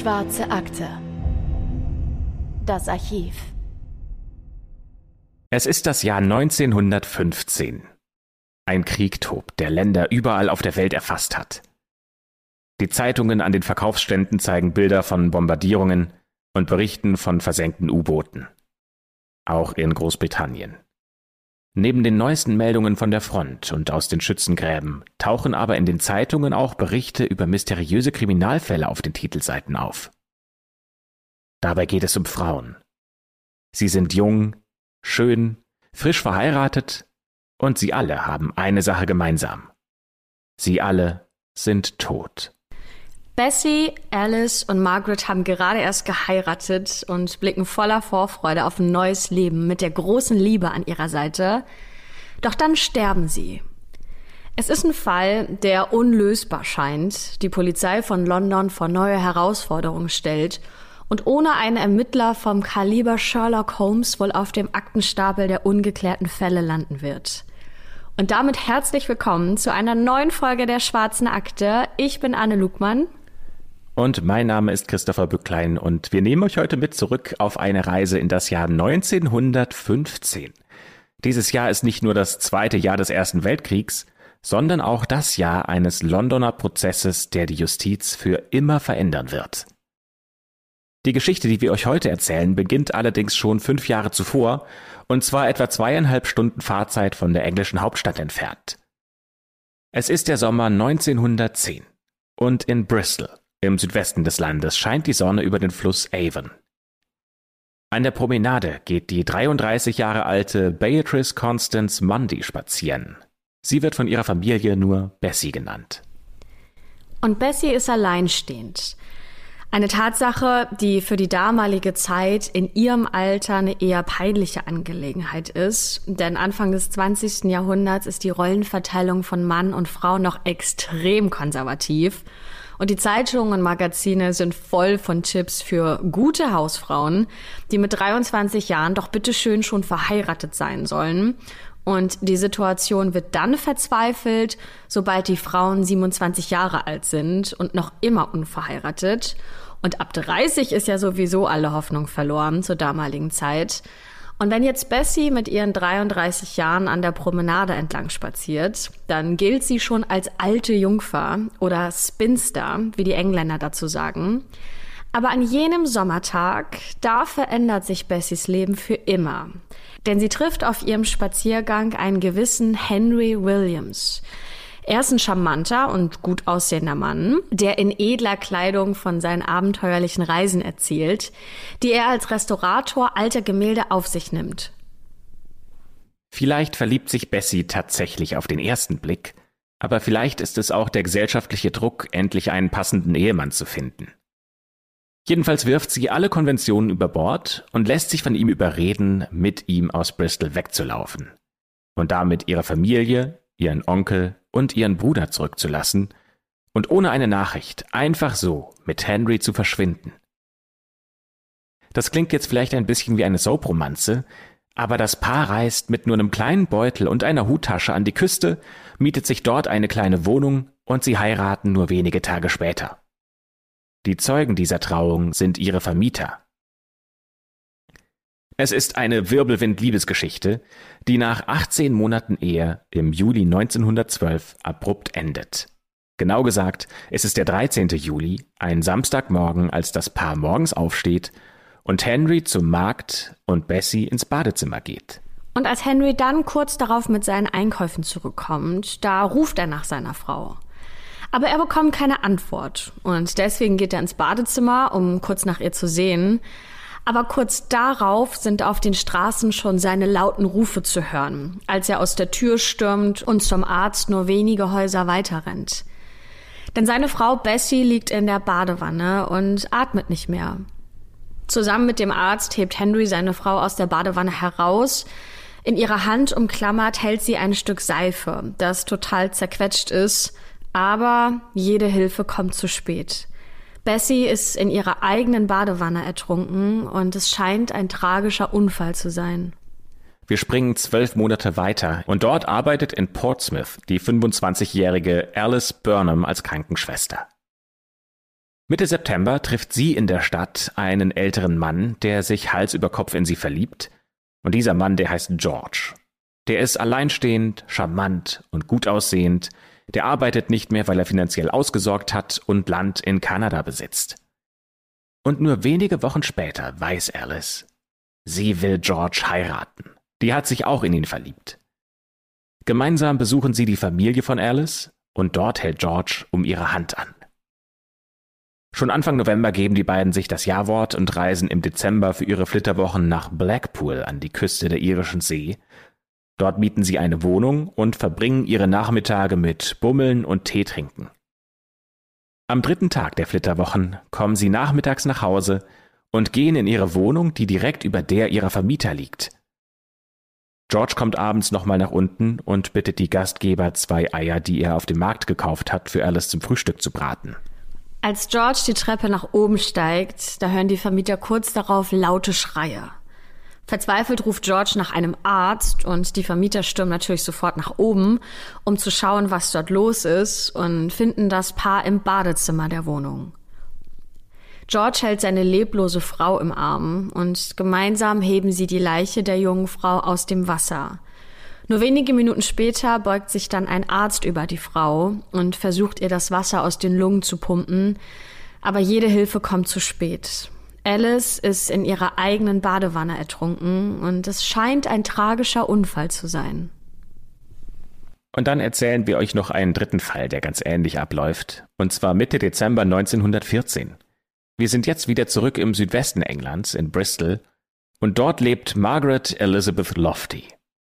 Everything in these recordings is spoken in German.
Schwarze Akte. Das Archiv. Es ist das Jahr 1915. Ein Krieg tobt, der Länder überall auf der Welt erfasst hat. Die Zeitungen an den Verkaufsständen zeigen Bilder von Bombardierungen und berichten von versenkten U-Booten. Auch in Großbritannien. Neben den neuesten Meldungen von der Front und aus den Schützengräben tauchen aber in den Zeitungen auch Berichte über mysteriöse Kriminalfälle auf den Titelseiten auf. Dabei geht es um Frauen. Sie sind jung, schön, frisch verheiratet und sie alle haben eine Sache gemeinsam. Sie alle sind tot. Bessie, Alice und Margaret haben gerade erst geheiratet und blicken voller Vorfreude auf ein neues Leben mit der großen Liebe an ihrer Seite. Doch dann sterben sie. Es ist ein Fall, der unlösbar scheint, die Polizei von London vor neue Herausforderungen stellt und ohne einen Ermittler vom Kaliber Sherlock Holmes wohl auf dem Aktenstapel der ungeklärten Fälle landen wird. Und damit herzlich willkommen zu einer neuen Folge der Schwarzen Akte. Ich bin Anne Lugmann. Und mein Name ist Christopher Bücklein und wir nehmen euch heute mit zurück auf eine Reise in das Jahr 1915. Dieses Jahr ist nicht nur das zweite Jahr des Ersten Weltkriegs, sondern auch das Jahr eines Londoner Prozesses, der die Justiz für immer verändern wird. Die Geschichte, die wir euch heute erzählen, beginnt allerdings schon fünf Jahre zuvor, und zwar etwa zweieinhalb Stunden Fahrzeit von der englischen Hauptstadt entfernt. Es ist der Sommer 1910 und in Bristol, im Südwesten des Landes scheint die Sonne über den Fluss Avon. An der Promenade geht die 33 Jahre alte Beatrice Constance Mundy spazieren. Sie wird von ihrer Familie nur Bessie genannt. Und Bessie ist alleinstehend. Eine Tatsache, die für die damalige Zeit in ihrem Alter eine eher peinliche Angelegenheit ist. Denn Anfang des 20. Jahrhunderts ist die Rollenverteilung von Mann und Frau noch extrem konservativ. Und die Zeitungen und Magazine sind voll von Tipps für gute Hausfrauen, die mit 23 Jahren doch bitteschön schon verheiratet sein sollen. Und die Situation wird dann verzweifelt, sobald die Frauen 27 Jahre alt sind und noch immer unverheiratet. Und ab 30 ist ja sowieso alle Hoffnung verloren zur damaligen Zeit. Und wenn jetzt Bessie mit ihren 33 Jahren an der Promenade entlang spaziert, dann gilt sie schon als alte Jungfer oder Spinster, wie die Engländer dazu sagen. Aber an jenem Sommertag, da verändert sich Bessies Leben für immer. Denn sie trifft auf ihrem Spaziergang einen gewissen Henry Williams. Er ist ein charmanter und gut aussehender Mann, der in edler Kleidung von seinen abenteuerlichen Reisen erzählt, die er als Restaurator alter Gemälde auf sich nimmt. Vielleicht verliebt sich Bessie tatsächlich auf den ersten Blick, aber vielleicht ist es auch der gesellschaftliche Druck, endlich einen passenden Ehemann zu finden. Jedenfalls wirft sie alle Konventionen über Bord und lässt sich von ihm überreden, mit ihm aus Bristol wegzulaufen und damit ihre Familie, ihren Onkel und ihren Bruder zurückzulassen und ohne eine Nachricht einfach so mit Henry zu verschwinden. Das klingt jetzt vielleicht ein bisschen wie eine Soap-Romanze, aber das Paar reist mit nur einem kleinen Beutel und einer Huttasche an die Küste, mietet sich dort eine kleine Wohnung und sie heiraten nur wenige Tage später. Die Zeugen dieser Trauung sind ihre Vermieter, es ist eine Wirbelwind-Liebesgeschichte, die nach 18 Monaten Ehe im Juli 1912 abrupt endet. Genau gesagt, es ist der 13. Juli, ein Samstagmorgen, als das Paar morgens aufsteht und Henry zum Markt und Bessie ins Badezimmer geht. Und als Henry dann kurz darauf mit seinen Einkäufen zurückkommt, da ruft er nach seiner Frau. Aber er bekommt keine Antwort und deswegen geht er ins Badezimmer, um kurz nach ihr zu sehen. Aber kurz darauf sind auf den Straßen schon seine lauten Rufe zu hören, als er aus der Tür stürmt und zum Arzt nur wenige Häuser weiter rennt. Denn seine Frau Bessie liegt in der Badewanne und atmet nicht mehr. Zusammen mit dem Arzt hebt Henry seine Frau aus der Badewanne heraus. In ihrer Hand umklammert hält sie ein Stück Seife, das total zerquetscht ist, aber jede Hilfe kommt zu spät. Bessie ist in ihrer eigenen Badewanne ertrunken und es scheint ein tragischer Unfall zu sein. Wir springen zwölf Monate weiter und dort arbeitet in Portsmouth die 25-jährige Alice Burnham als Krankenschwester. Mitte September trifft sie in der Stadt einen älteren Mann, der sich Hals über Kopf in sie verliebt. Und dieser Mann, der heißt George. Der ist alleinstehend, charmant und gut aussehend. Der arbeitet nicht mehr, weil er finanziell ausgesorgt hat und Land in Kanada besitzt. Und nur wenige Wochen später weiß Alice, sie will George heiraten. Die hat sich auch in ihn verliebt. Gemeinsam besuchen sie die Familie von Alice und dort hält George um ihre Hand an. Schon Anfang November geben die beiden sich das Jawort und reisen im Dezember für ihre Flitterwochen nach Blackpool an die Küste der irischen See. Dort mieten sie eine Wohnung und verbringen ihre Nachmittage mit Bummeln und Tee trinken. Am dritten Tag der Flitterwochen kommen sie nachmittags nach Hause und gehen in ihre Wohnung, die direkt über der ihrer Vermieter liegt. George kommt abends nochmal nach unten und bittet die Gastgeber, zwei Eier, die er auf dem Markt gekauft hat, für Alice zum Frühstück zu braten. Als George die Treppe nach oben steigt, da hören die Vermieter kurz darauf laute Schreie. Verzweifelt ruft George nach einem Arzt und die Vermieter stürmen natürlich sofort nach oben, um zu schauen, was dort los ist und finden das Paar im Badezimmer der Wohnung. George hält seine leblose Frau im Arm und gemeinsam heben sie die Leiche der jungen Frau aus dem Wasser. Nur wenige Minuten später beugt sich dann ein Arzt über die Frau und versucht ihr das Wasser aus den Lungen zu pumpen, aber jede Hilfe kommt zu spät. Alice ist in ihrer eigenen Badewanne ertrunken und es scheint ein tragischer Unfall zu sein. Und dann erzählen wir euch noch einen dritten Fall, der ganz ähnlich abläuft, und zwar Mitte Dezember 1914. Wir sind jetzt wieder zurück im Südwesten Englands, in Bristol, und dort lebt Margaret Elizabeth Lofty.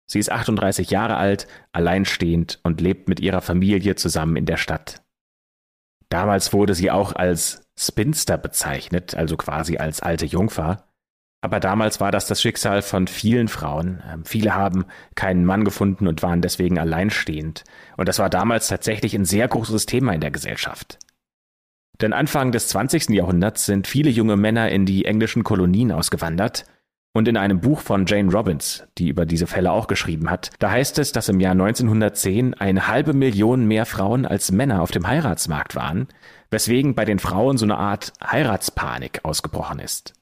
Sie ist 38 Jahre alt, alleinstehend und lebt mit ihrer Familie zusammen in der Stadt. Damals wurde sie auch als Spinster bezeichnet, also quasi als alte Jungfer. Aber damals war das das Schicksal von vielen Frauen. Ähm, viele haben keinen Mann gefunden und waren deswegen alleinstehend. Und das war damals tatsächlich ein sehr großes Thema in der Gesellschaft. Denn Anfang des 20. Jahrhunderts sind viele junge Männer in die englischen Kolonien ausgewandert und in einem Buch von Jane Robbins, die über diese Fälle auch geschrieben hat, da heißt es, dass im Jahr 1910 eine halbe Million mehr Frauen als Männer auf dem Heiratsmarkt waren, weswegen bei den Frauen so eine Art Heiratspanik ausgebrochen ist.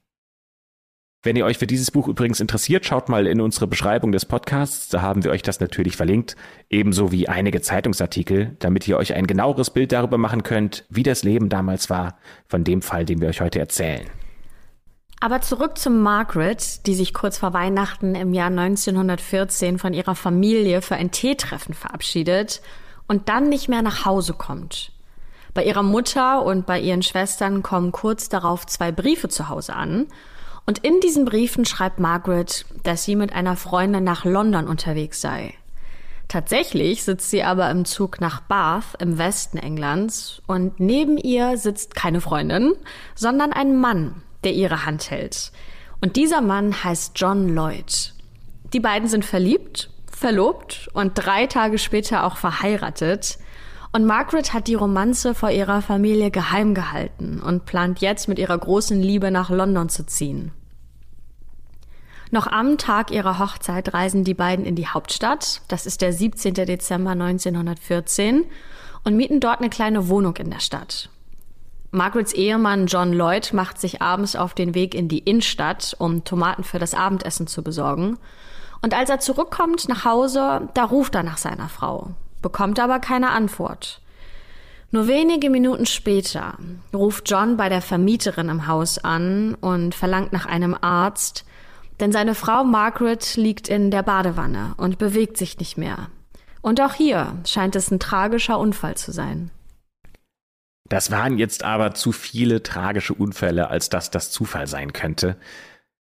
Wenn ihr euch für dieses Buch übrigens interessiert, schaut mal in unsere Beschreibung des Podcasts, da haben wir euch das natürlich verlinkt, ebenso wie einige Zeitungsartikel, damit ihr euch ein genaueres Bild darüber machen könnt, wie das Leben damals war, von dem Fall, den wir euch heute erzählen. Aber zurück zu Margaret, die sich kurz vor Weihnachten im Jahr 1914 von ihrer Familie für ein Teetreffen verabschiedet und dann nicht mehr nach Hause kommt. Bei ihrer Mutter und bei ihren Schwestern kommen kurz darauf zwei Briefe zu Hause an. Und in diesen Briefen schreibt Margaret, dass sie mit einer Freundin nach London unterwegs sei. Tatsächlich sitzt sie aber im Zug nach Bath im Westen Englands und neben ihr sitzt keine Freundin, sondern ein Mann, der ihre Hand hält. Und dieser Mann heißt John Lloyd. Die beiden sind verliebt, verlobt und drei Tage später auch verheiratet. Und Margaret hat die Romanze vor ihrer Familie geheim gehalten und plant jetzt mit ihrer großen Liebe nach London zu ziehen. Noch am Tag ihrer Hochzeit reisen die beiden in die Hauptstadt, das ist der 17. Dezember 1914, und mieten dort eine kleine Wohnung in der Stadt. Margarets Ehemann John Lloyd macht sich abends auf den Weg in die Innenstadt, um Tomaten für das Abendessen zu besorgen. Und als er zurückkommt nach Hause, da ruft er nach seiner Frau, bekommt aber keine Antwort. Nur wenige Minuten später ruft John bei der Vermieterin im Haus an und verlangt nach einem Arzt, denn seine Frau Margaret liegt in der Badewanne und bewegt sich nicht mehr. Und auch hier scheint es ein tragischer Unfall zu sein. Das waren jetzt aber zu viele tragische Unfälle, als dass das Zufall sein könnte.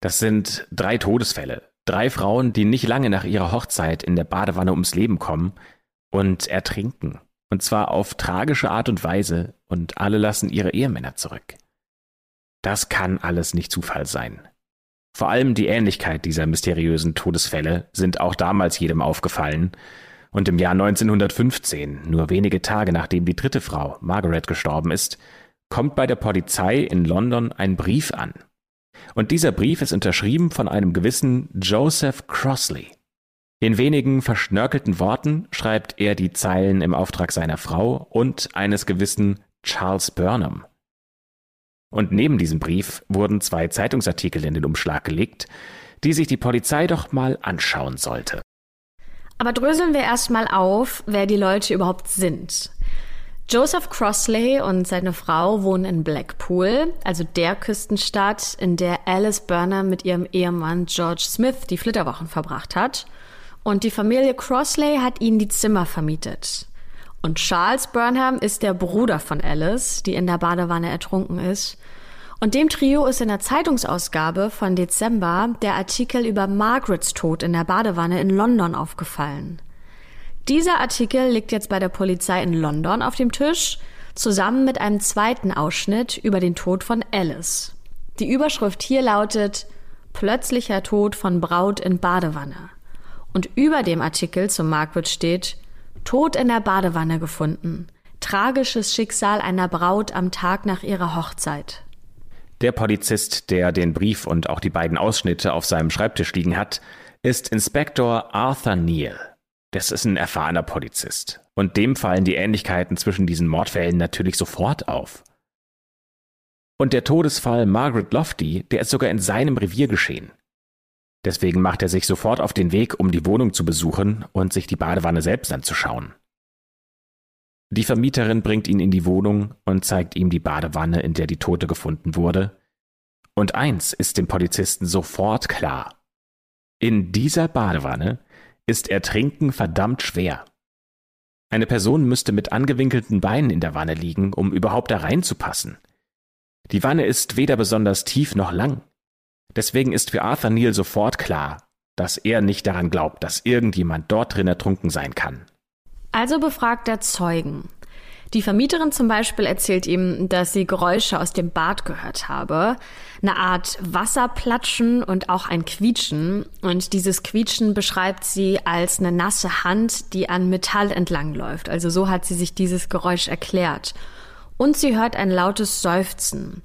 Das sind drei Todesfälle. Drei Frauen, die nicht lange nach ihrer Hochzeit in der Badewanne ums Leben kommen und ertrinken. Und zwar auf tragische Art und Weise und alle lassen ihre Ehemänner zurück. Das kann alles nicht Zufall sein. Vor allem die Ähnlichkeit dieser mysteriösen Todesfälle sind auch damals jedem aufgefallen und im Jahr 1915, nur wenige Tage nachdem die dritte Frau, Margaret, gestorben ist, kommt bei der Polizei in London ein Brief an. Und dieser Brief ist unterschrieben von einem gewissen Joseph Crossley. In wenigen verschnörkelten Worten schreibt er die Zeilen im Auftrag seiner Frau und eines gewissen Charles Burnham. Und neben diesem Brief wurden zwei Zeitungsartikel in den Umschlag gelegt, die sich die Polizei doch mal anschauen sollte. Aber dröseln wir erstmal auf, wer die Leute überhaupt sind. Joseph Crossley und seine Frau wohnen in Blackpool, also der Küstenstadt, in der Alice Burner mit ihrem Ehemann George Smith die Flitterwochen verbracht hat. Und die Familie Crossley hat ihnen die Zimmer vermietet. Und Charles Burnham ist der Bruder von Alice, die in der Badewanne ertrunken ist. Und dem Trio ist in der Zeitungsausgabe von Dezember der Artikel über Margarets Tod in der Badewanne in London aufgefallen. Dieser Artikel liegt jetzt bei der Polizei in London auf dem Tisch, zusammen mit einem zweiten Ausschnitt über den Tod von Alice. Die Überschrift hier lautet Plötzlicher Tod von Braut in Badewanne. Und über dem Artikel zum Margaret steht Tod in der Badewanne gefunden. Tragisches Schicksal einer Braut am Tag nach ihrer Hochzeit. Der Polizist, der den Brief und auch die beiden Ausschnitte auf seinem Schreibtisch liegen hat, ist Inspektor Arthur Neal. Das ist ein erfahrener Polizist. Und dem fallen die Ähnlichkeiten zwischen diesen Mordfällen natürlich sofort auf. Und der Todesfall Margaret Lofty, der ist sogar in seinem Revier geschehen. Deswegen macht er sich sofort auf den Weg, um die Wohnung zu besuchen und sich die Badewanne selbst anzuschauen. Die Vermieterin bringt ihn in die Wohnung und zeigt ihm die Badewanne, in der die Tote gefunden wurde. Und eins ist dem Polizisten sofort klar. In dieser Badewanne ist Ertrinken verdammt schwer. Eine Person müsste mit angewinkelten Beinen in der Wanne liegen, um überhaupt da reinzupassen. Die Wanne ist weder besonders tief noch lang. Deswegen ist für Arthur Neal sofort klar, dass er nicht daran glaubt, dass irgendjemand dort drin ertrunken sein kann. Also befragt er Zeugen. Die Vermieterin zum Beispiel erzählt ihm, dass sie Geräusche aus dem Bad gehört habe. Eine Art Wasserplatschen und auch ein Quietschen. Und dieses Quietschen beschreibt sie als eine nasse Hand, die an Metall entlangläuft. Also so hat sie sich dieses Geräusch erklärt. Und sie hört ein lautes Seufzen.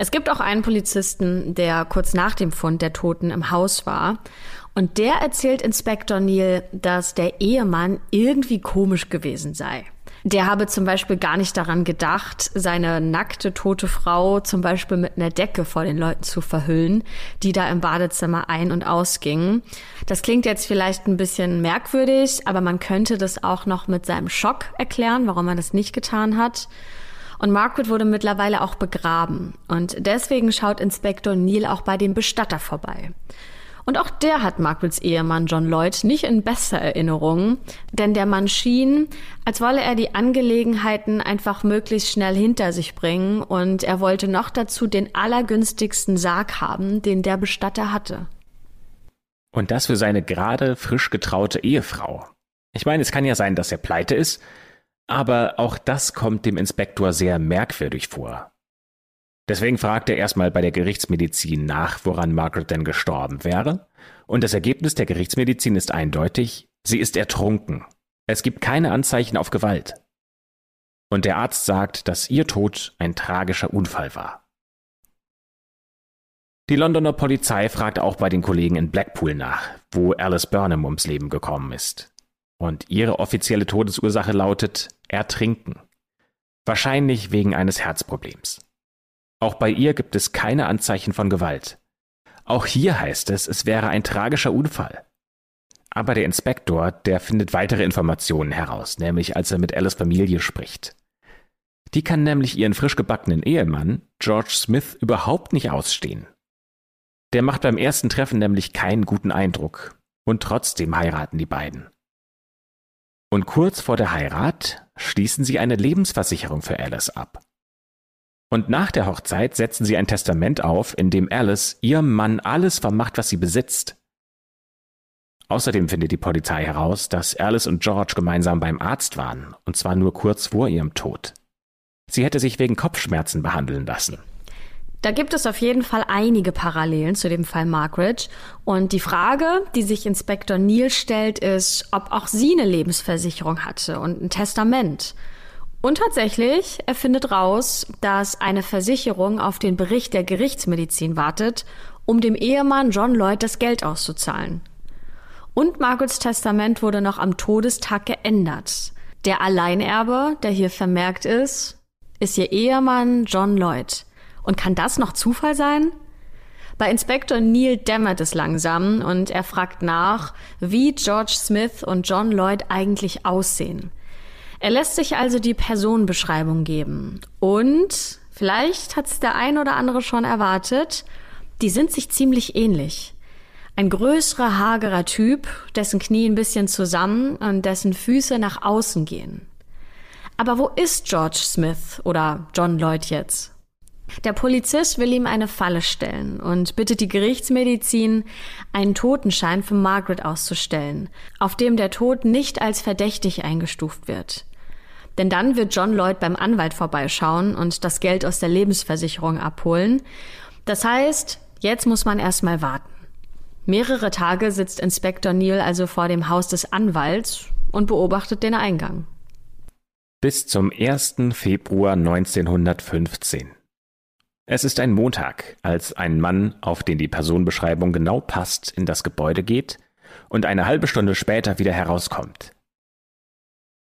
Es gibt auch einen Polizisten, der kurz nach dem Fund der Toten im Haus war. Und der erzählt Inspektor Neil, dass der Ehemann irgendwie komisch gewesen sei. Der habe zum Beispiel gar nicht daran gedacht, seine nackte tote Frau zum Beispiel mit einer Decke vor den Leuten zu verhüllen, die da im Badezimmer ein- und ausgingen. Das klingt jetzt vielleicht ein bisschen merkwürdig, aber man könnte das auch noch mit seinem Schock erklären, warum er das nicht getan hat. Und Margaret wurde mittlerweile auch begraben. Und deswegen schaut Inspektor Neil auch bei dem Bestatter vorbei. Und auch der hat Margarets Ehemann John Lloyd nicht in besser Erinnerung, denn der Mann schien, als wolle er die Angelegenheiten einfach möglichst schnell hinter sich bringen und er wollte noch dazu den allergünstigsten Sarg haben, den der Bestatter hatte. Und das für seine gerade frisch getraute Ehefrau. Ich meine, es kann ja sein, dass er pleite ist, aber auch das kommt dem Inspektor sehr merkwürdig vor. Deswegen fragt er erstmal bei der Gerichtsmedizin nach, woran Margaret denn gestorben wäre. Und das Ergebnis der Gerichtsmedizin ist eindeutig, sie ist ertrunken. Es gibt keine Anzeichen auf Gewalt. Und der Arzt sagt, dass ihr Tod ein tragischer Unfall war. Die Londoner Polizei fragt auch bei den Kollegen in Blackpool nach, wo Alice Burnham ums Leben gekommen ist. Und ihre offizielle Todesursache lautet Ertrinken. Wahrscheinlich wegen eines Herzproblems. Auch bei ihr gibt es keine Anzeichen von Gewalt. Auch hier heißt es, es wäre ein tragischer Unfall. Aber der Inspektor, der findet weitere Informationen heraus, nämlich als er mit Alice Familie spricht. Die kann nämlich ihren frisch gebackenen Ehemann, George Smith, überhaupt nicht ausstehen. Der macht beim ersten Treffen nämlich keinen guten Eindruck. Und trotzdem heiraten die beiden. Und kurz vor der Heirat schließen sie eine Lebensversicherung für Alice ab. Und nach der Hochzeit setzen sie ein Testament auf, in dem Alice ihrem Mann alles vermacht, was sie besitzt. Außerdem findet die Polizei heraus, dass Alice und George gemeinsam beim Arzt waren, und zwar nur kurz vor ihrem Tod. Sie hätte sich wegen Kopfschmerzen behandeln lassen. Da gibt es auf jeden Fall einige Parallelen zu dem Fall Margaret. Und die Frage, die sich Inspektor Neal stellt, ist, ob auch sie eine Lebensversicherung hatte und ein Testament. Und tatsächlich, er findet raus, dass eine Versicherung auf den Bericht der Gerichtsmedizin wartet, um dem Ehemann John Lloyd das Geld auszuzahlen. Und Margarets Testament wurde noch am Todestag geändert. Der Alleinerbe, der hier vermerkt ist, ist ihr Ehemann John Lloyd. Und kann das noch Zufall sein? Bei Inspektor Neil dämmert es langsam und er fragt nach, wie George Smith und John Lloyd eigentlich aussehen. Er lässt sich also die Personenbeschreibung geben. Und vielleicht hat es der ein oder andere schon erwartet, die sind sich ziemlich ähnlich. Ein größerer, hagerer Typ, dessen Knie ein bisschen zusammen und dessen Füße nach außen gehen. Aber wo ist George Smith oder John Lloyd jetzt? Der Polizist will ihm eine Falle stellen und bittet die Gerichtsmedizin, einen Totenschein für Margaret auszustellen, auf dem der Tod nicht als verdächtig eingestuft wird. Denn dann wird John Lloyd beim Anwalt vorbeischauen und das Geld aus der Lebensversicherung abholen. Das heißt, jetzt muss man erstmal warten. Mehrere Tage sitzt Inspektor Neal also vor dem Haus des Anwalts und beobachtet den Eingang. Bis zum 1. Februar 1915. Es ist ein Montag, als ein Mann, auf den die Personenbeschreibung genau passt, in das Gebäude geht und eine halbe Stunde später wieder herauskommt.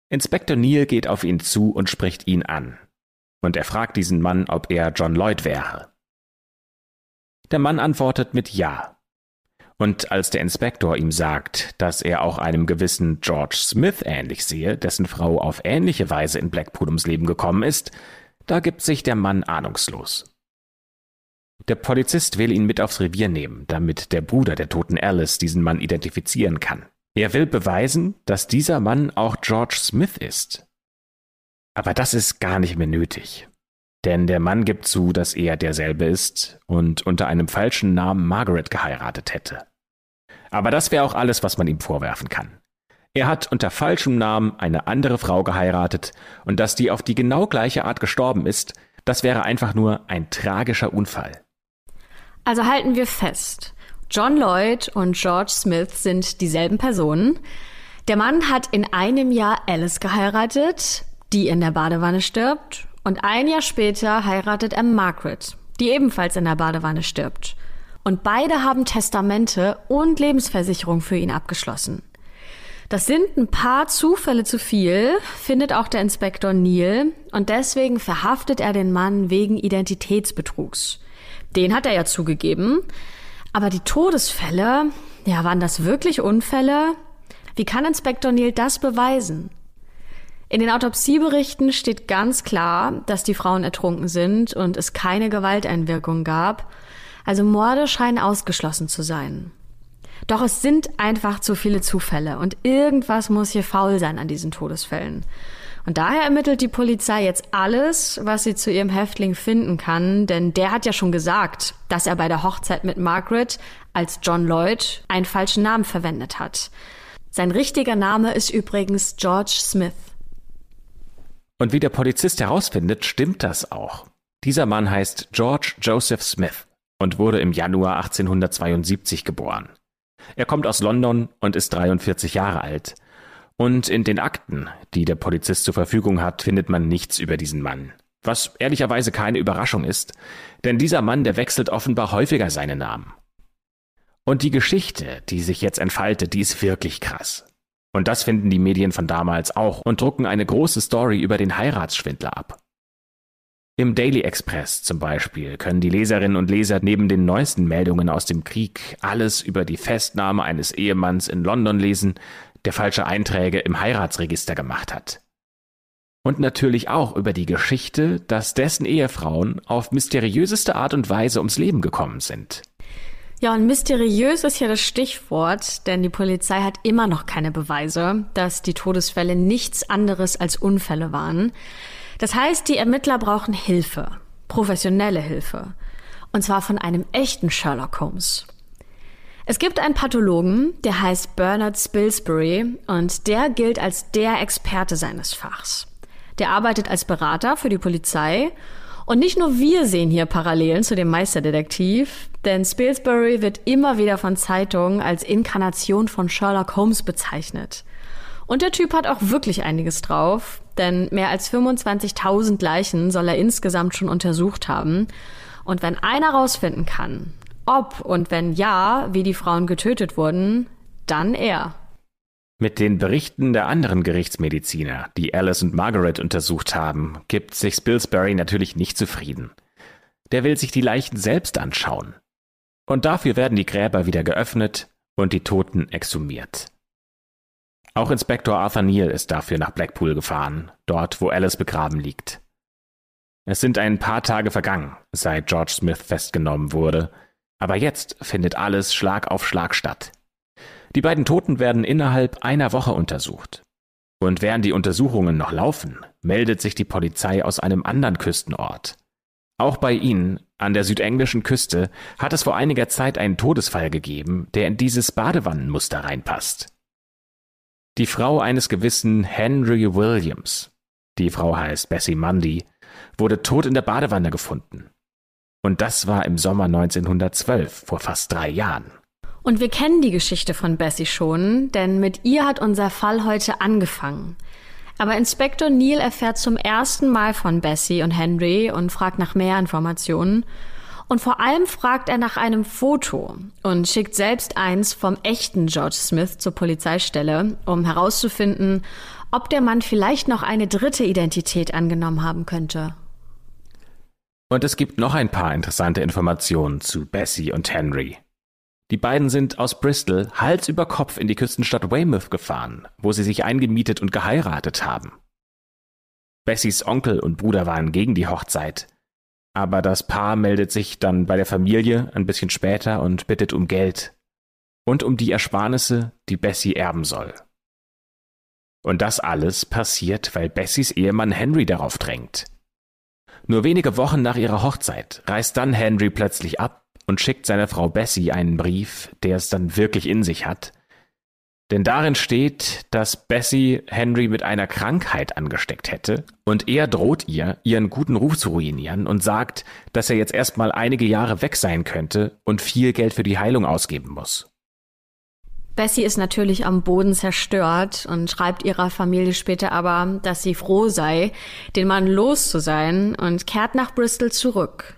Inspektor Neal geht auf ihn zu und spricht ihn an. Und er fragt diesen Mann, ob er John Lloyd wäre. Der Mann antwortet mit Ja. Und als der Inspektor ihm sagt, dass er auch einem gewissen George Smith ähnlich sehe, dessen Frau auf ähnliche Weise in Blackpool ums Leben gekommen ist, da gibt sich der Mann ahnungslos. Der Polizist will ihn mit aufs Revier nehmen, damit der Bruder der toten Alice diesen Mann identifizieren kann. Er will beweisen, dass dieser Mann auch George Smith ist. Aber das ist gar nicht mehr nötig. Denn der Mann gibt zu, dass er derselbe ist und unter einem falschen Namen Margaret geheiratet hätte. Aber das wäre auch alles, was man ihm vorwerfen kann. Er hat unter falschem Namen eine andere Frau geheiratet und dass die auf die genau gleiche Art gestorben ist, das wäre einfach nur ein tragischer Unfall. Also halten wir fest. John Lloyd und George Smith sind dieselben Personen. Der Mann hat in einem Jahr Alice geheiratet, die in der Badewanne stirbt. Und ein Jahr später heiratet er Margaret, die ebenfalls in der Badewanne stirbt. Und beide haben Testamente und Lebensversicherung für ihn abgeschlossen. Das sind ein paar Zufälle zu viel, findet auch der Inspektor Neil, und deswegen verhaftet er den Mann wegen Identitätsbetrugs. Den hat er ja zugegeben. Aber die Todesfälle, ja, waren das wirklich Unfälle? Wie kann Inspektor Neil das beweisen? In den Autopsieberichten steht ganz klar, dass die Frauen ertrunken sind und es keine Gewalteinwirkung gab. Also Morde scheinen ausgeschlossen zu sein. Doch es sind einfach zu viele Zufälle und irgendwas muss hier faul sein an diesen Todesfällen. Und daher ermittelt die Polizei jetzt alles, was sie zu ihrem Häftling finden kann, denn der hat ja schon gesagt, dass er bei der Hochzeit mit Margaret als John Lloyd einen falschen Namen verwendet hat. Sein richtiger Name ist übrigens George Smith. Und wie der Polizist herausfindet, stimmt das auch. Dieser Mann heißt George Joseph Smith und wurde im Januar 1872 geboren. Er kommt aus London und ist 43 Jahre alt. Und in den Akten, die der Polizist zur Verfügung hat, findet man nichts über diesen Mann. Was ehrlicherweise keine Überraschung ist, denn dieser Mann, der wechselt offenbar häufiger seine Namen. Und die Geschichte, die sich jetzt entfaltet, die ist wirklich krass. Und das finden die Medien von damals auch und drucken eine große Story über den Heiratsschwindler ab. Im Daily Express zum Beispiel können die Leserinnen und Leser neben den neuesten Meldungen aus dem Krieg alles über die Festnahme eines Ehemanns in London lesen, der falsche Einträge im Heiratsregister gemacht hat. Und natürlich auch über die Geschichte, dass dessen Ehefrauen auf mysteriöseste Art und Weise ums Leben gekommen sind. Ja, und mysteriös ist ja das Stichwort, denn die Polizei hat immer noch keine Beweise, dass die Todesfälle nichts anderes als Unfälle waren. Das heißt, die Ermittler brauchen Hilfe, professionelle Hilfe. Und zwar von einem echten Sherlock Holmes. Es gibt einen Pathologen, der heißt Bernard Spilsbury und der gilt als der Experte seines Fachs. Der arbeitet als Berater für die Polizei und nicht nur wir sehen hier Parallelen zu dem Meisterdetektiv, denn Spilsbury wird immer wieder von Zeitungen als Inkarnation von Sherlock Holmes bezeichnet. Und der Typ hat auch wirklich einiges drauf, denn mehr als 25.000 Leichen soll er insgesamt schon untersucht haben. Und wenn einer rausfinden kann, ob und wenn ja, wie die Frauen getötet wurden, dann er. Mit den Berichten der anderen Gerichtsmediziner, die Alice und Margaret untersucht haben, gibt sich Spilsbury natürlich nicht zufrieden. der will sich die Leichen selbst anschauen. Und dafür werden die Gräber wieder geöffnet und die Toten exhumiert. Auch Inspektor Arthur Neal ist dafür nach Blackpool gefahren, dort wo Alice begraben liegt. Es sind ein paar Tage vergangen, seit George Smith festgenommen wurde, aber jetzt findet alles Schlag auf Schlag statt. Die beiden Toten werden innerhalb einer Woche untersucht. Und während die Untersuchungen noch laufen, meldet sich die Polizei aus einem anderen Küstenort. Auch bei ihnen, an der südenglischen Küste, hat es vor einiger Zeit einen Todesfall gegeben, der in dieses Badewannenmuster reinpasst. Die Frau eines gewissen Henry Williams, die Frau heißt Bessie Mundy, wurde tot in der Badewanne gefunden. Und das war im Sommer 1912, vor fast drei Jahren. Und wir kennen die Geschichte von Bessie schon, denn mit ihr hat unser Fall heute angefangen. Aber Inspektor Neil erfährt zum ersten Mal von Bessie und Henry und fragt nach mehr Informationen. Und vor allem fragt er nach einem Foto und schickt selbst eins vom echten George Smith zur Polizeistelle, um herauszufinden, ob der Mann vielleicht noch eine dritte Identität angenommen haben könnte. Und es gibt noch ein paar interessante Informationen zu Bessie und Henry. Die beiden sind aus Bristol Hals über Kopf in die Küstenstadt Weymouth gefahren, wo sie sich eingemietet und geheiratet haben. Bessies Onkel und Bruder waren gegen die Hochzeit, aber das Paar meldet sich dann bei der Familie ein bisschen später und bittet um Geld und um die Ersparnisse, die Bessie erben soll. Und das alles passiert, weil Bessies Ehemann Henry darauf drängt. Nur wenige Wochen nach ihrer Hochzeit reist dann Henry plötzlich ab und schickt seiner Frau Bessie einen Brief, der es dann wirklich in sich hat. Denn darin steht, dass Bessie Henry mit einer Krankheit angesteckt hätte und er droht ihr, ihren guten Ruf zu ruinieren und sagt, dass er jetzt erstmal einige Jahre weg sein könnte und viel Geld für die Heilung ausgeben muss. Bessie ist natürlich am Boden zerstört und schreibt ihrer Familie später aber, dass sie froh sei, den Mann los zu sein und kehrt nach Bristol zurück.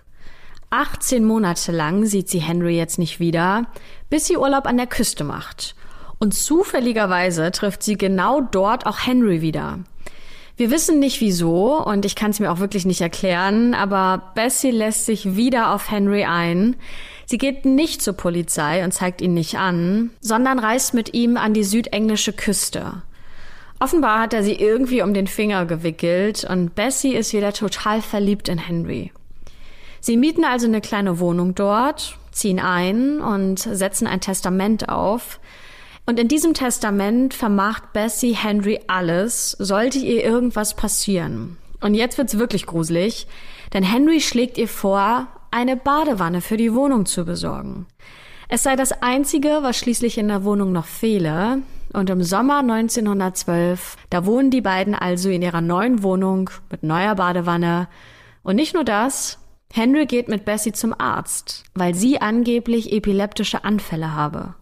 18 Monate lang sieht sie Henry jetzt nicht wieder, bis sie Urlaub an der Küste macht. Und zufälligerweise trifft sie genau dort auch Henry wieder. Wir wissen nicht wieso und ich kann es mir auch wirklich nicht erklären, aber Bessie lässt sich wieder auf Henry ein. Sie geht nicht zur Polizei und zeigt ihn nicht an, sondern reist mit ihm an die südenglische Küste. Offenbar hat er sie irgendwie um den Finger gewickelt und Bessie ist wieder total verliebt in Henry. Sie mieten also eine kleine Wohnung dort, ziehen ein und setzen ein Testament auf. Und in diesem Testament vermacht Bessie Henry alles, sollte ihr irgendwas passieren. Und jetzt wird's wirklich gruselig, denn Henry schlägt ihr vor, eine Badewanne für die Wohnung zu besorgen. Es sei das einzige, was schließlich in der Wohnung noch fehle. Und im Sommer 1912, da wohnen die beiden also in ihrer neuen Wohnung mit neuer Badewanne. Und nicht nur das, Henry geht mit Bessie zum Arzt, weil sie angeblich epileptische Anfälle habe.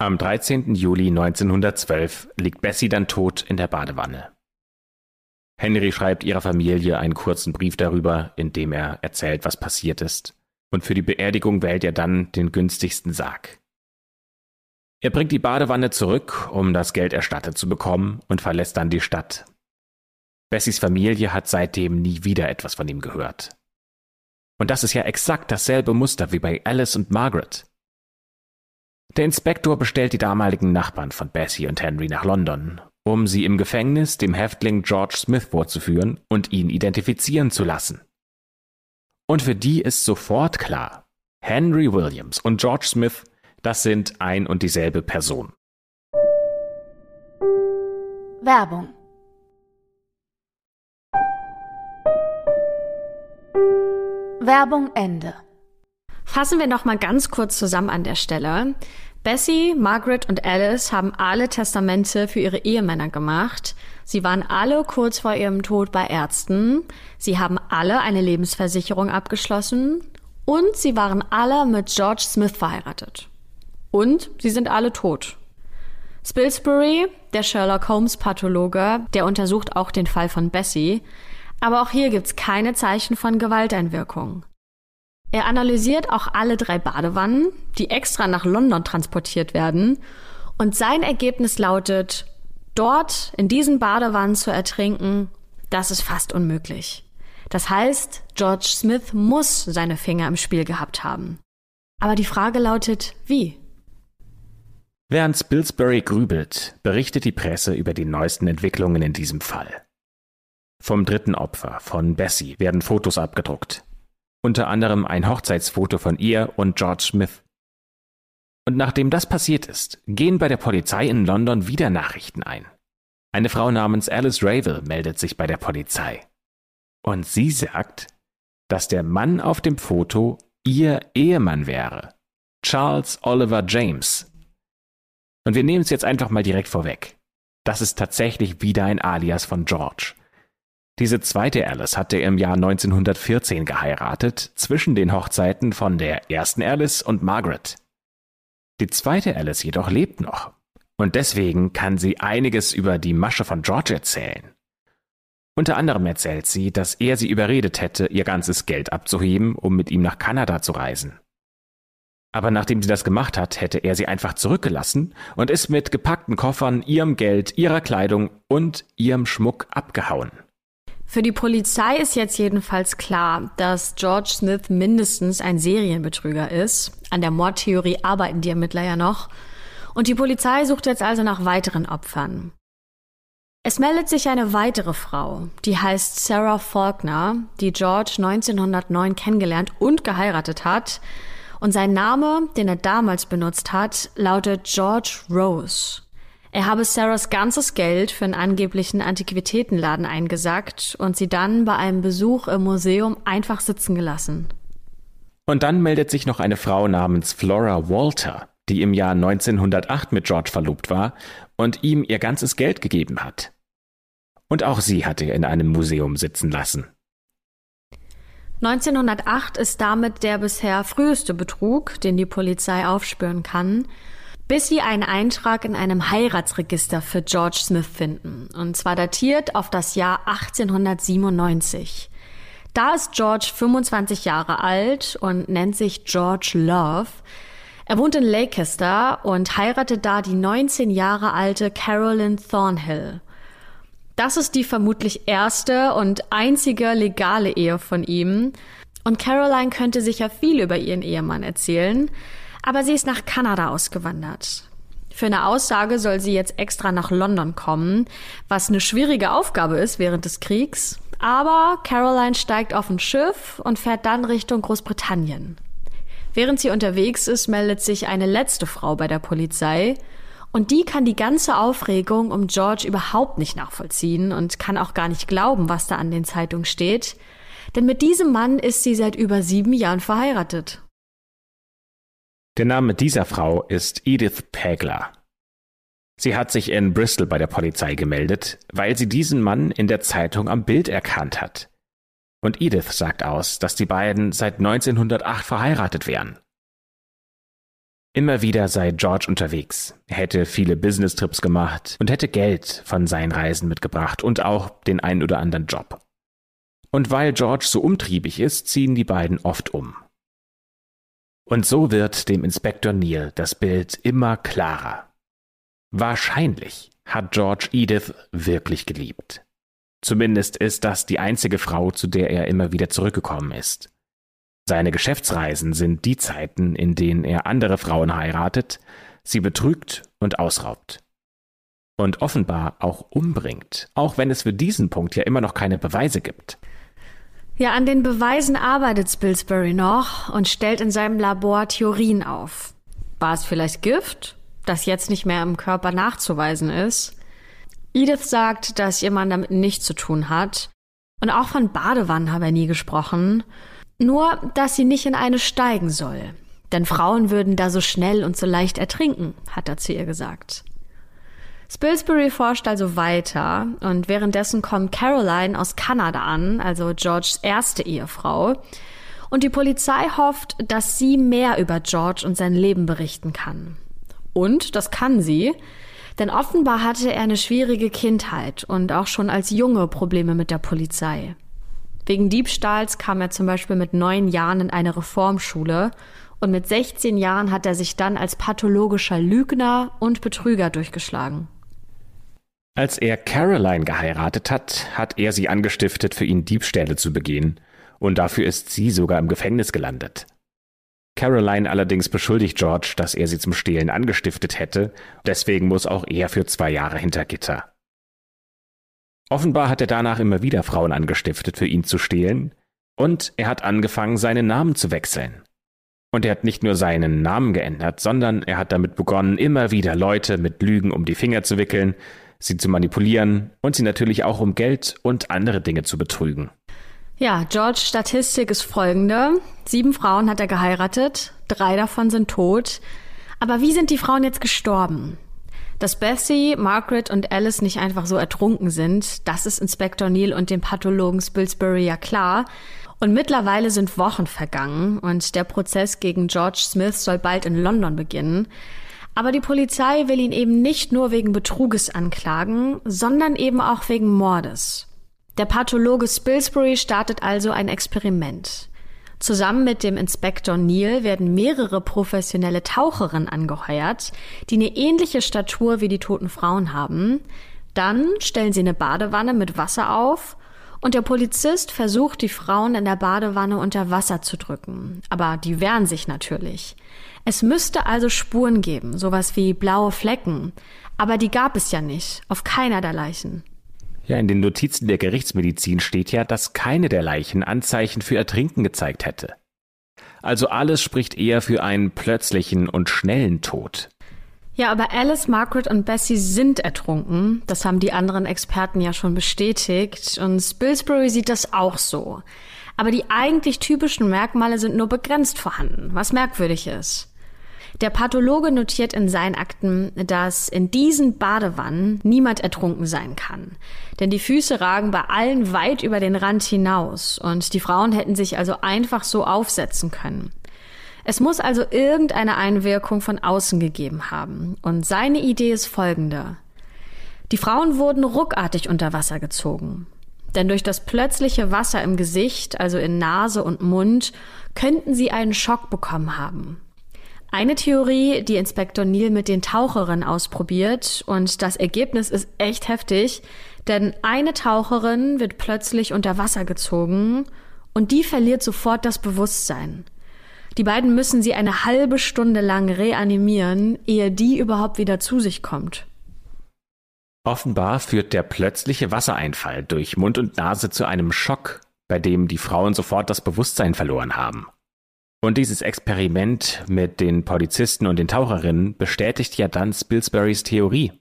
Am 13. Juli 1912 liegt Bessie dann tot in der Badewanne. Henry schreibt ihrer Familie einen kurzen Brief darüber, in dem er erzählt, was passiert ist, und für die Beerdigung wählt er dann den günstigsten Sarg. Er bringt die Badewanne zurück, um das Geld erstattet zu bekommen, und verlässt dann die Stadt, Bessies Familie hat seitdem nie wieder etwas von ihm gehört. Und das ist ja exakt dasselbe Muster wie bei Alice und Margaret. Der Inspektor bestellt die damaligen Nachbarn von Bessie und Henry nach London, um sie im Gefängnis dem Häftling George Smith vorzuführen und ihn identifizieren zu lassen. Und für die ist sofort klar, Henry Williams und George Smith, das sind ein und dieselbe Person. Werbung Werbung Ende. Fassen wir noch mal ganz kurz zusammen an der Stelle. Bessie, Margaret und Alice haben alle Testamente für ihre Ehemänner gemacht. Sie waren alle kurz vor ihrem Tod bei Ärzten. Sie haben alle eine Lebensversicherung abgeschlossen. Und sie waren alle mit George Smith verheiratet. Und sie sind alle tot. Spilsbury, der Sherlock Holmes Pathologe, der untersucht auch den Fall von Bessie, aber auch hier gibt's keine Zeichen von Gewalteinwirkung. Er analysiert auch alle drei Badewannen, die extra nach London transportiert werden, und sein Ergebnis lautet, dort in diesen Badewannen zu ertrinken, das ist fast unmöglich. Das heißt, George Smith muss seine Finger im Spiel gehabt haben. Aber die Frage lautet, wie? Während Spilsbury grübelt, berichtet die Presse über die neuesten Entwicklungen in diesem Fall. Vom dritten Opfer, von Bessie, werden Fotos abgedruckt. Unter anderem ein Hochzeitsfoto von ihr und George Smith. Und nachdem das passiert ist, gehen bei der Polizei in London wieder Nachrichten ein. Eine Frau namens Alice Ravel meldet sich bei der Polizei. Und sie sagt, dass der Mann auf dem Foto ihr Ehemann wäre. Charles Oliver James. Und wir nehmen es jetzt einfach mal direkt vorweg. Das ist tatsächlich wieder ein Alias von George. Diese zweite Alice hatte er im Jahr 1914 geheiratet, zwischen den Hochzeiten von der ersten Alice und Margaret. Die zweite Alice jedoch lebt noch. Und deswegen kann sie einiges über die Masche von George erzählen. Unter anderem erzählt sie, dass er sie überredet hätte, ihr ganzes Geld abzuheben, um mit ihm nach Kanada zu reisen. Aber nachdem sie das gemacht hat, hätte er sie einfach zurückgelassen und ist mit gepackten Koffern, ihrem Geld, ihrer Kleidung und ihrem Schmuck abgehauen. Für die Polizei ist jetzt jedenfalls klar, dass George Smith mindestens ein Serienbetrüger ist. An der Mordtheorie arbeiten die Ermittler ja noch. Und die Polizei sucht jetzt also nach weiteren Opfern. Es meldet sich eine weitere Frau, die heißt Sarah Faulkner, die George 1909 kennengelernt und geheiratet hat. Und sein Name, den er damals benutzt hat, lautet George Rose. Er habe Sarahs ganzes Geld für einen angeblichen Antiquitätenladen eingesackt und sie dann bei einem Besuch im Museum einfach sitzen gelassen. Und dann meldet sich noch eine Frau namens Flora Walter, die im Jahr 1908 mit George verlobt war und ihm ihr ganzes Geld gegeben hat. Und auch sie hatte er in einem Museum sitzen lassen. 1908 ist damit der bisher früheste Betrug, den die Polizei aufspüren kann bis sie einen Eintrag in einem Heiratsregister für George Smith finden. Und zwar datiert auf das Jahr 1897. Da ist George 25 Jahre alt und nennt sich George Love. Er wohnt in Leicester und heiratet da die 19 Jahre alte Carolyn Thornhill. Das ist die vermutlich erste und einzige legale Ehe von ihm. Und Caroline könnte sicher viel über ihren Ehemann erzählen aber sie ist nach Kanada ausgewandert. Für eine Aussage soll sie jetzt extra nach London kommen, was eine schwierige Aufgabe ist während des Kriegs. Aber Caroline steigt auf ein Schiff und fährt dann Richtung Großbritannien. Während sie unterwegs ist, meldet sich eine letzte Frau bei der Polizei und die kann die ganze Aufregung um George überhaupt nicht nachvollziehen und kann auch gar nicht glauben, was da an den Zeitungen steht. Denn mit diesem Mann ist sie seit über sieben Jahren verheiratet. Der Name dieser Frau ist Edith Pegler. Sie hat sich in Bristol bei der Polizei gemeldet, weil sie diesen Mann in der Zeitung am Bild erkannt hat. Und Edith sagt aus, dass die beiden seit 1908 verheiratet wären. Immer wieder sei George unterwegs. Er hätte viele Business-Trips gemacht und hätte Geld von seinen Reisen mitgebracht und auch den einen oder anderen Job. Und weil George so umtriebig ist, ziehen die beiden oft um. Und so wird dem Inspektor Neil das Bild immer klarer. Wahrscheinlich hat George Edith wirklich geliebt. Zumindest ist das die einzige Frau, zu der er immer wieder zurückgekommen ist. Seine Geschäftsreisen sind die Zeiten, in denen er andere Frauen heiratet, sie betrügt und ausraubt. Und offenbar auch umbringt, auch wenn es für diesen Punkt ja immer noch keine Beweise gibt. Ja, an den Beweisen arbeitet Spilsbury noch und stellt in seinem Labor Theorien auf. War es vielleicht Gift, das jetzt nicht mehr im Körper nachzuweisen ist? Edith sagt, dass ihr Mann damit nichts zu tun hat. Und auch von Badewannen habe er nie gesprochen. Nur, dass sie nicht in eine steigen soll. Denn Frauen würden da so schnell und so leicht ertrinken, hat er zu ihr gesagt. Spilsbury forscht also weiter und währenddessen kommt Caroline aus Kanada an, also Georges erste Ehefrau. Und die Polizei hofft, dass sie mehr über George und sein Leben berichten kann. Und das kann sie, denn offenbar hatte er eine schwierige Kindheit und auch schon als Junge Probleme mit der Polizei. Wegen Diebstahls kam er zum Beispiel mit neun Jahren in eine Reformschule und mit 16 Jahren hat er sich dann als pathologischer Lügner und Betrüger durchgeschlagen. Als er Caroline geheiratet hat, hat er sie angestiftet, für ihn Diebstähle zu begehen, und dafür ist sie sogar im Gefängnis gelandet. Caroline allerdings beschuldigt George, dass er sie zum Stehlen angestiftet hätte, deswegen muss auch er für zwei Jahre hinter Gitter. Offenbar hat er danach immer wieder Frauen angestiftet, für ihn zu stehlen, und er hat angefangen, seinen Namen zu wechseln. Und er hat nicht nur seinen Namen geändert, sondern er hat damit begonnen, immer wieder Leute mit Lügen um die Finger zu wickeln, sie zu manipulieren und sie natürlich auch um Geld und andere Dinge zu betrügen. Ja, George Statistik ist folgende. Sieben Frauen hat er geheiratet, drei davon sind tot. Aber wie sind die Frauen jetzt gestorben? Dass Bessie, Margaret und Alice nicht einfach so ertrunken sind, das ist Inspektor Neil und dem Pathologen Spilsbury ja klar. Und mittlerweile sind Wochen vergangen und der Prozess gegen George Smith soll bald in London beginnen. Aber die Polizei will ihn eben nicht nur wegen Betruges anklagen, sondern eben auch wegen Mordes. Der Pathologe Spilsbury startet also ein Experiment. Zusammen mit dem Inspektor Neil werden mehrere professionelle Taucherinnen angeheuert, die eine ähnliche Statur wie die toten Frauen haben. Dann stellen sie eine Badewanne mit Wasser auf und der Polizist versucht, die Frauen in der Badewanne unter Wasser zu drücken. Aber die wehren sich natürlich. Es müsste also Spuren geben, sowas wie blaue Flecken. Aber die gab es ja nicht, auf keiner der Leichen. Ja, in den Notizen der Gerichtsmedizin steht ja, dass keine der Leichen Anzeichen für Ertrinken gezeigt hätte. Also alles spricht eher für einen plötzlichen und schnellen Tod. Ja, aber Alice, Margaret und Bessie sind ertrunken. Das haben die anderen Experten ja schon bestätigt. Und Spilsbury sieht das auch so. Aber die eigentlich typischen Merkmale sind nur begrenzt vorhanden, was merkwürdig ist. Der Pathologe notiert in seinen Akten, dass in diesen Badewannen niemand ertrunken sein kann. Denn die Füße ragen bei allen weit über den Rand hinaus und die Frauen hätten sich also einfach so aufsetzen können. Es muss also irgendeine Einwirkung von außen gegeben haben. Und seine Idee ist folgende. Die Frauen wurden ruckartig unter Wasser gezogen. Denn durch das plötzliche Wasser im Gesicht, also in Nase und Mund, könnten sie einen Schock bekommen haben. Eine Theorie, die Inspektor Neil mit den Taucherinnen ausprobiert und das Ergebnis ist echt heftig, denn eine Taucherin wird plötzlich unter Wasser gezogen und die verliert sofort das Bewusstsein. Die beiden müssen sie eine halbe Stunde lang reanimieren, ehe die überhaupt wieder zu sich kommt. Offenbar führt der plötzliche Wassereinfall durch Mund und Nase zu einem Schock, bei dem die Frauen sofort das Bewusstsein verloren haben. Und dieses Experiment mit den Polizisten und den Taucherinnen bestätigt ja dann Spilsburys Theorie.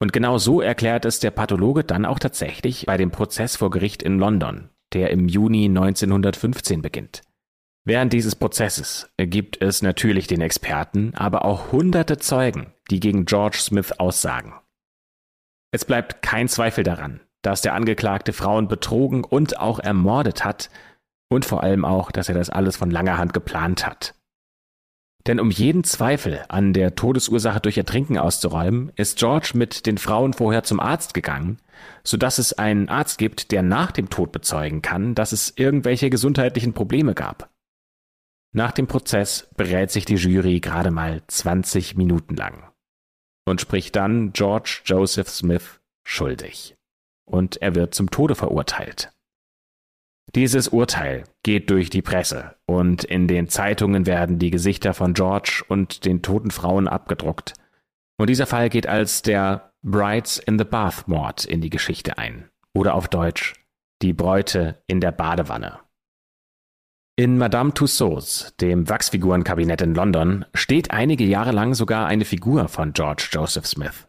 Und genau so erklärt es der Pathologe dann auch tatsächlich bei dem Prozess vor Gericht in London, der im Juni 1915 beginnt. Während dieses Prozesses gibt es natürlich den Experten, aber auch hunderte Zeugen, die gegen George Smith aussagen. Es bleibt kein Zweifel daran, dass der Angeklagte Frauen betrogen und auch ermordet hat und vor allem auch, dass er das alles von langer Hand geplant hat. Denn um jeden Zweifel an der Todesursache durch Ertrinken auszuräumen, ist George mit den Frauen vorher zum Arzt gegangen, so dass es einen Arzt gibt, der nach dem Tod bezeugen kann, dass es irgendwelche gesundheitlichen Probleme gab. Nach dem Prozess berät sich die Jury gerade mal 20 Minuten lang und spricht dann George Joseph Smith schuldig. Und er wird zum Tode verurteilt. Dieses Urteil geht durch die Presse und in den Zeitungen werden die Gesichter von George und den toten Frauen abgedruckt. Und dieser Fall geht als der Brides in the Bath Mord in die Geschichte ein. Oder auf Deutsch, die Bräute in der Badewanne. In Madame Tussauds, dem Wachsfigurenkabinett in London, steht einige Jahre lang sogar eine Figur von George Joseph Smith.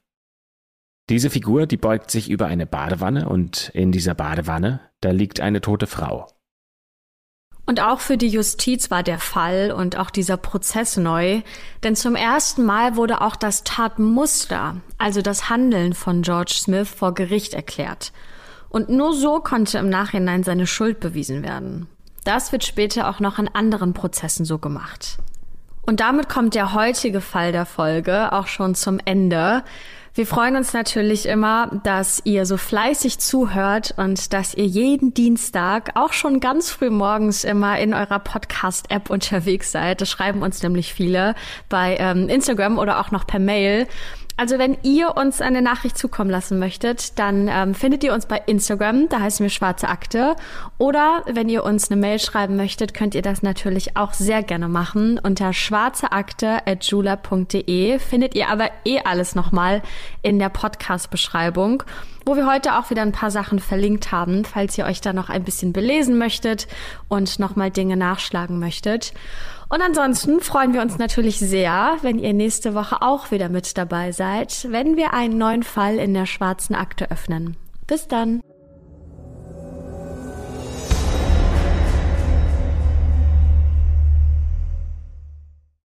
Diese Figur, die beugt sich über eine Badewanne und in dieser Badewanne, da liegt eine tote Frau. Und auch für die Justiz war der Fall und auch dieser Prozess neu, denn zum ersten Mal wurde auch das Tatmuster, also das Handeln von George Smith vor Gericht erklärt. Und nur so konnte im Nachhinein seine Schuld bewiesen werden. Das wird später auch noch in anderen Prozessen so gemacht. Und damit kommt der heutige Fall der Folge auch schon zum Ende. Wir freuen uns natürlich immer, dass ihr so fleißig zuhört und dass ihr jeden Dienstag auch schon ganz früh morgens immer in eurer Podcast-App unterwegs seid. Das schreiben uns nämlich viele bei ähm, Instagram oder auch noch per Mail. Also wenn ihr uns eine Nachricht zukommen lassen möchtet, dann ähm, findet ihr uns bei Instagram, da heißen wir Schwarze Akte. Oder wenn ihr uns eine Mail schreiben möchtet, könnt ihr das natürlich auch sehr gerne machen. Unter schwarzeakte.jula.de findet ihr aber eh alles nochmal in der Podcast-Beschreibung, wo wir heute auch wieder ein paar Sachen verlinkt haben, falls ihr euch da noch ein bisschen belesen möchtet und nochmal Dinge nachschlagen möchtet. Und ansonsten freuen wir uns natürlich sehr, wenn ihr nächste Woche auch wieder mit dabei seid, wenn wir einen neuen Fall in der schwarzen Akte öffnen. Bis dann.